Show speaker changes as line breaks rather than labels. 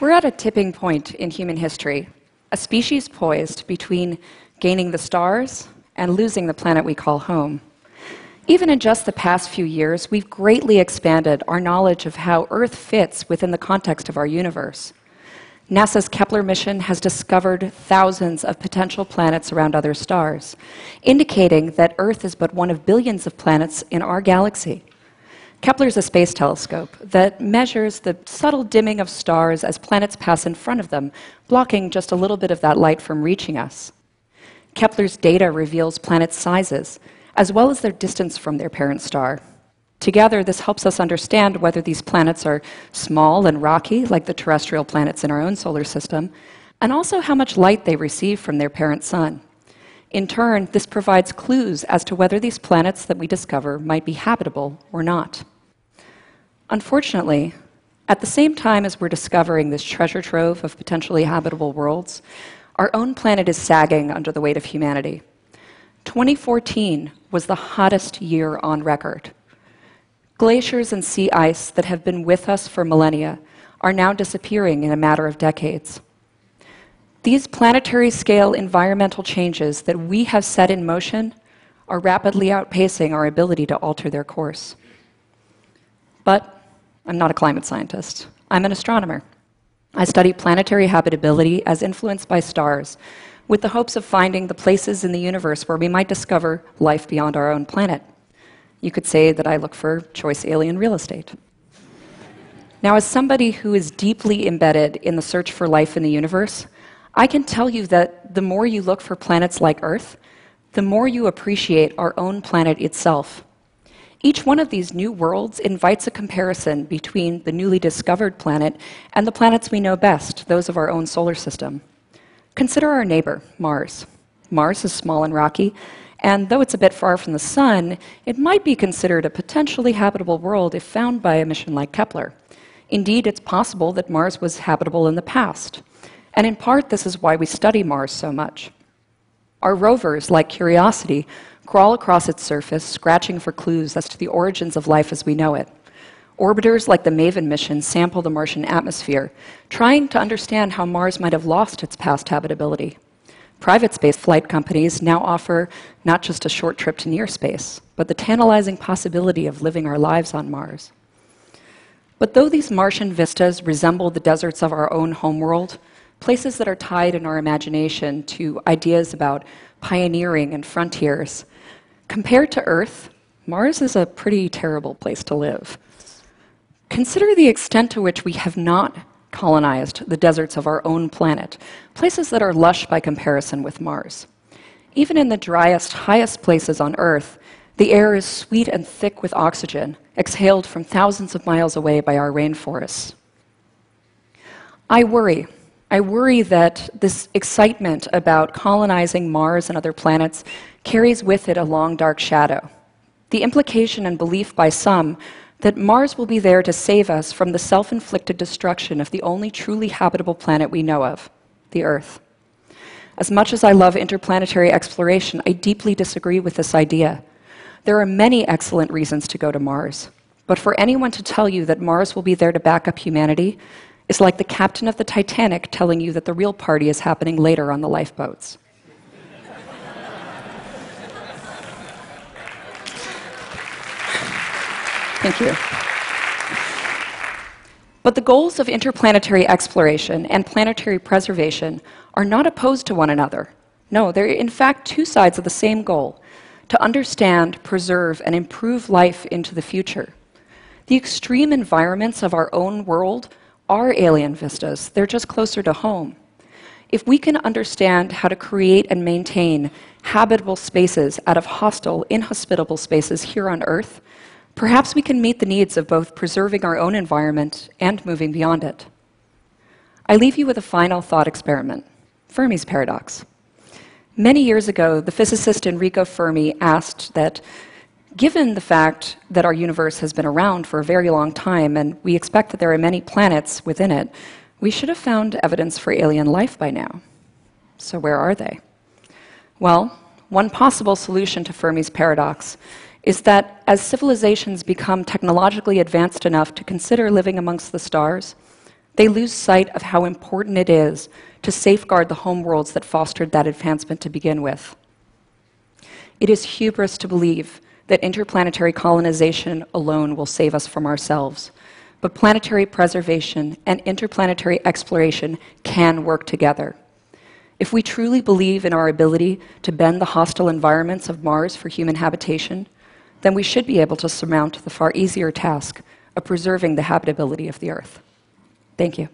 We're at a tipping point in human history, a species poised between gaining the stars and losing the planet we call home. Even in just the past few years, we've greatly expanded our knowledge of how Earth fits within the context of our universe. NASA's Kepler mission has discovered thousands of potential planets around other stars, indicating that Earth is but one of billions of planets in our galaxy. Kepler is a space telescope that measures the subtle dimming of stars as planets pass in front of them, blocking just a little bit of that light from reaching us. Kepler's data reveals planet sizes, as well as their distance from their parent star. Together, this helps us understand whether these planets are small and rocky, like the terrestrial planets in our own solar system, and also how much light they receive from their parent sun. In turn, this provides clues as to whether these planets that we discover might be habitable or not. Unfortunately, at the same time as we're discovering this treasure trove of potentially habitable worlds, our own planet is sagging under the weight of humanity. 2014 was the hottest year on record. Glaciers and sea ice that have been with us for millennia are now disappearing in a matter of decades. These planetary scale environmental changes that we have set in motion are rapidly outpacing our ability to alter their course. But I'm not a climate scientist, I'm an astronomer. I study planetary habitability as influenced by stars, with the hopes of finding the places in the universe where we might discover life beyond our own planet. You could say that I look for choice alien real estate. Now, as somebody who is deeply embedded in the search for life in the universe, I can tell you that the more you look for planets like Earth, the more you appreciate our own planet itself. Each one of these new worlds invites a comparison between the newly discovered planet and the planets we know best, those of our own solar system. Consider our neighbor, Mars. Mars is small and rocky, and though it's a bit far from the Sun, it might be considered a potentially habitable world if found by a mission like Kepler. Indeed, it's possible that Mars was habitable in the past. And in part, this is why we study Mars so much. Our rovers, like Curiosity, crawl across its surface, scratching for clues as to the origins of life as we know it. Orbiters like the MAVEN mission sample the Martian atmosphere, trying to understand how Mars might have lost its past habitability. Private space flight companies now offer not just a short trip to near space, but the tantalizing possibility of living our lives on Mars. But though these Martian vistas resemble the deserts of our own homeworld, places that are tied in our imagination to ideas about pioneering and frontiers, compared to Earth, Mars is a pretty terrible place to live. Consider the extent to which we have not colonized the deserts of our own planet, places that are lush by comparison with Mars. Even in the driest, highest places on Earth, the air is sweet and thick with oxygen, exhaled from thousands of miles away by our rainforests. I worry. I worry that this excitement about colonizing Mars and other planets carries with it a long, dark shadow. The implication and belief by some that Mars will be there to save us from the self inflicted destruction of the only truly habitable planet we know of, the Earth. As much as I love interplanetary exploration, I deeply disagree with this idea. There are many excellent reasons to go to Mars, but for anyone to tell you that Mars will be there to back up humanity is like the captain of the Titanic telling you that the real party is happening later on the lifeboats. Thank you. But the goals of interplanetary exploration and planetary preservation are not opposed to one another. No, they're in fact two sides of the same goal to understand, preserve, and improve life into the future. The extreme environments of our own world are alien vistas, they're just closer to home. If we can understand how to create and maintain habitable spaces out of hostile, inhospitable spaces here on Earth, Perhaps we can meet the needs of both preserving our own environment and moving beyond it. I leave you with a final thought experiment Fermi's paradox. Many years ago, the physicist Enrico Fermi asked that, given the fact that our universe has been around for a very long time and we expect that there are many planets within it, we should have found evidence for alien life by now. So, where are they? Well, one possible solution to Fermi's paradox is that as civilizations become technologically advanced enough to consider living amongst the stars, they lose sight of how important it is to safeguard the homeworlds that fostered that advancement to begin with. It is hubris to believe that interplanetary colonization alone will save us from ourselves. But planetary preservation and interplanetary exploration can work together. If we truly believe in our ability to bend the hostile environments of Mars for human habitation, then we should be able to surmount the far easier task of preserving the habitability of the Earth. Thank you.